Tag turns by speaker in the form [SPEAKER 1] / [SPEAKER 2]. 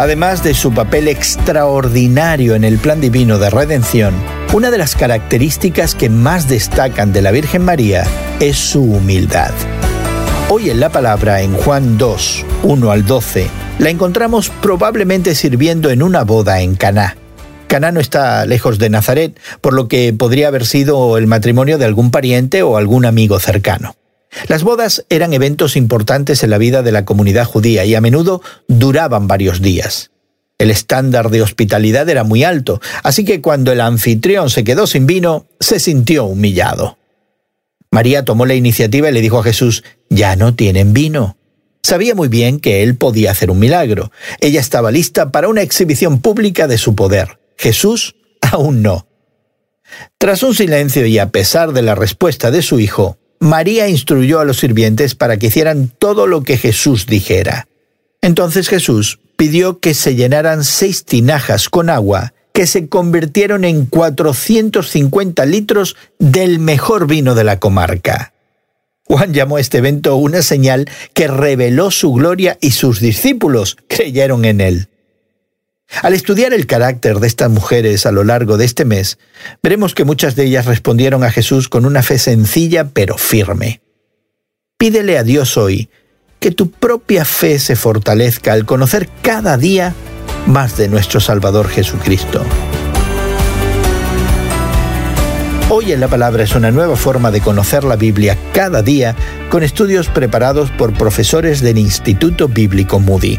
[SPEAKER 1] Además de su papel extraordinario en el plan divino de redención, una de las características que más destacan de la Virgen María es su humildad. Hoy en la palabra, en Juan 2, 1 al 12, la encontramos probablemente sirviendo en una boda en Caná. Caná no está lejos de Nazaret, por lo que podría haber sido el matrimonio de algún pariente o algún amigo cercano. Las bodas eran eventos importantes en la vida de la comunidad judía y a menudo duraban varios días. El estándar de hospitalidad era muy alto, así que cuando el anfitrión se quedó sin vino, se sintió humillado. María tomó la iniciativa y le dijo a Jesús, ya no tienen vino. Sabía muy bien que él podía hacer un milagro. Ella estaba lista para una exhibición pública de su poder. Jesús aún no. Tras un silencio y a pesar de la respuesta de su hijo, María instruyó a los sirvientes para que hicieran todo lo que Jesús dijera. Entonces Jesús pidió que se llenaran seis tinajas con agua que se convirtieron en 450 litros del mejor vino de la comarca. Juan llamó a este evento una señal que reveló su gloria y sus discípulos creyeron en él. Al estudiar el carácter de estas mujeres a lo largo de este mes, veremos que muchas de ellas respondieron a Jesús con una fe sencilla pero firme. Pídele a Dios hoy que tu propia fe se fortalezca al conocer cada día más de nuestro Salvador Jesucristo. Hoy en la Palabra es una nueva forma de conocer la Biblia cada día con estudios preparados por profesores del Instituto Bíblico Moody.